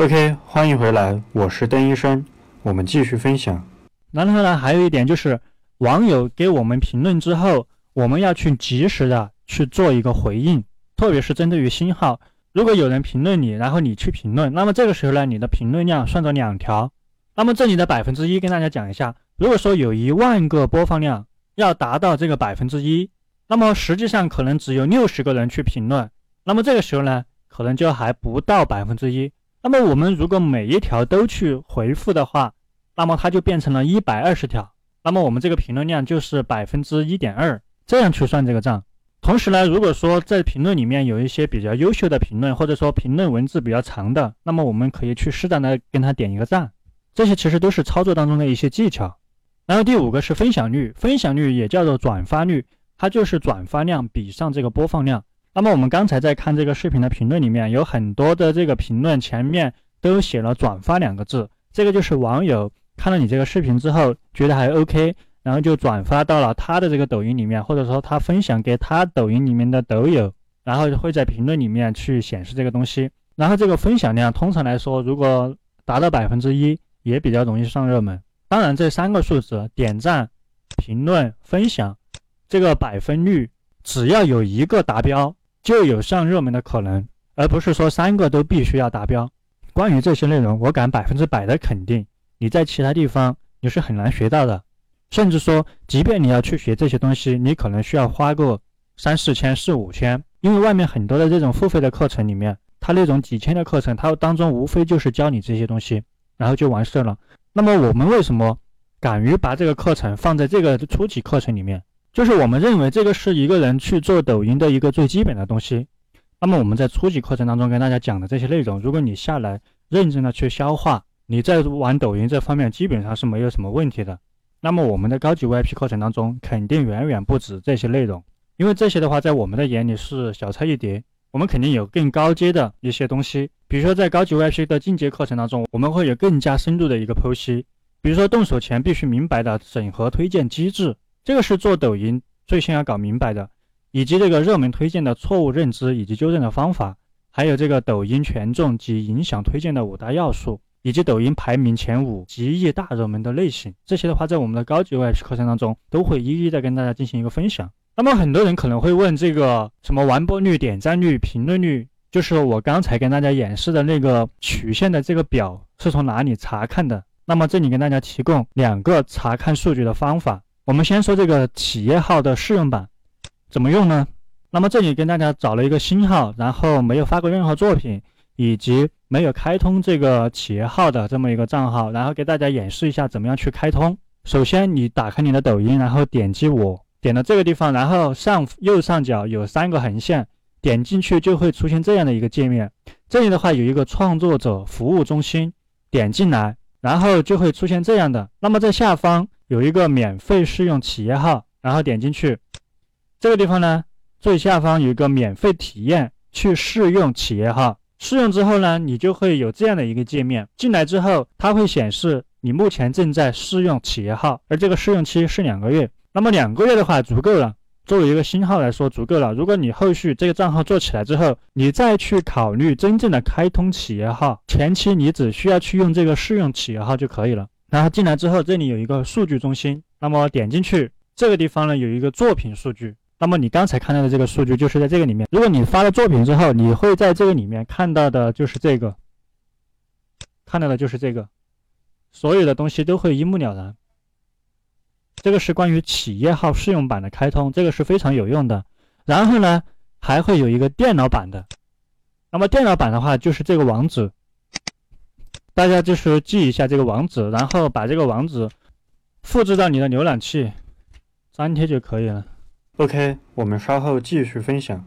OK，欢迎回来，我是邓医生，我们继续分享。然后呢，还有一点就是，网友给我们评论之后，我们要去及时的去做一个回应，特别是针对于新号，如果有人评论你，然后你去评论，那么这个时候呢，你的评论量算作两条。那么这里的百分之一跟大家讲一下，如果说有一万个播放量，要达到这个百分之一，那么实际上可能只有六十个人去评论，那么这个时候呢，可能就还不到百分之一。那么我们如果每一条都去回复的话，那么它就变成了一百二十条，那么我们这个评论量就是百分之一点二，这样去算这个账。同时呢，如果说在评论里面有一些比较优秀的评论，或者说评论文字比较长的，那么我们可以去适当的跟他点一个赞。这些其实都是操作当中的一些技巧，然后第五个是分享率，分享率也叫做转发率，它就是转发量比上这个播放量。那么我们刚才在看这个视频的评论里面，有很多的这个评论前面都写了“转发”两个字，这个就是网友看了你这个视频之后觉得还 OK，然后就转发到了他的这个抖音里面，或者说他分享给他抖音里面的抖友，然后会在评论里面去显示这个东西。然后这个分享量通常来说，如果达到百分之一。也比较容易上热门。当然，这三个数字——点赞、评论、分享，这个百分率，只要有一个达标，就有上热门的可能，而不是说三个都必须要达标。关于这些内容，我敢百分之百的肯定，你在其他地方你是很难学到的。甚至说，即便你要去学这些东西，你可能需要花个三四千、四五千，因为外面很多的这种付费的课程里面，它那种几千的课程，它当中无非就是教你这些东西。然后就完事了。那么我们为什么敢于把这个课程放在这个初级课程里面？就是我们认为这个是一个人去做抖音的一个最基本的东西。那么我们在初级课程当中跟大家讲的这些内容，如果你下来认真的去消化，你在玩抖音这方面基本上是没有什么问题的。那么我们的高级 VIP 课程当中肯定远远不止这些内容，因为这些的话在我们的眼里是小菜一碟。我们肯定有更高阶的一些东西，比如说在高级 VIP 的进阶课程当中，我们会有更加深度的一个剖析。比如说动手前必须明白的审核推荐机制，这个是做抖音最先要搞明白的，以及这个热门推荐的错误认知以及纠正的方法，还有这个抖音权重及影响推荐的五大要素，以及抖音排名前五极易大热门的类型，这些的话在我们的高级 VIP 课程当中都会一一的跟大家进行一个分享。那么很多人可能会问，这个什么完播率、点赞率、评论率，就是我刚才跟大家演示的那个曲线的这个表是从哪里查看的？那么这里跟大家提供两个查看数据的方法。我们先说这个企业号的试用版怎么用呢？那么这里跟大家找了一个新号，然后没有发过任何作品，以及没有开通这个企业号的这么一个账号，然后给大家演示一下怎么样去开通。首先你打开你的抖音，然后点击我。点到这个地方，然后上右上角有三个横线，点进去就会出现这样的一个界面。这里的话有一个创作者服务中心，点进来，然后就会出现这样的。那么在下方有一个免费试用企业号，然后点进去，这个地方呢最下方有一个免费体验，去试用企业号。试用之后呢，你就会有这样的一个界面。进来之后，它会显示你目前正在试用企业号，而这个试用期是两个月。那么两个月的话足够了，作为一个新号来说足够了。如果你后续这个账号做起来之后，你再去考虑真正的开通企业号，前期你只需要去用这个试用企业号就可以了。然后进来之后，这里有一个数据中心，那么点进去这个地方呢有一个作品数据，那么你刚才看到的这个数据就是在这个里面。如果你发了作品之后，你会在这个里面看到的就是这个，看到的就是这个，所有的东西都会一目了然。这个是关于企业号试用版的开通，这个是非常有用的。然后呢，还会有一个电脑版的。那么电脑版的话，就是这个网址，大家就是记一下这个网址，然后把这个网址复制到你的浏览器，粘贴就可以了。OK，我们稍后继续分享。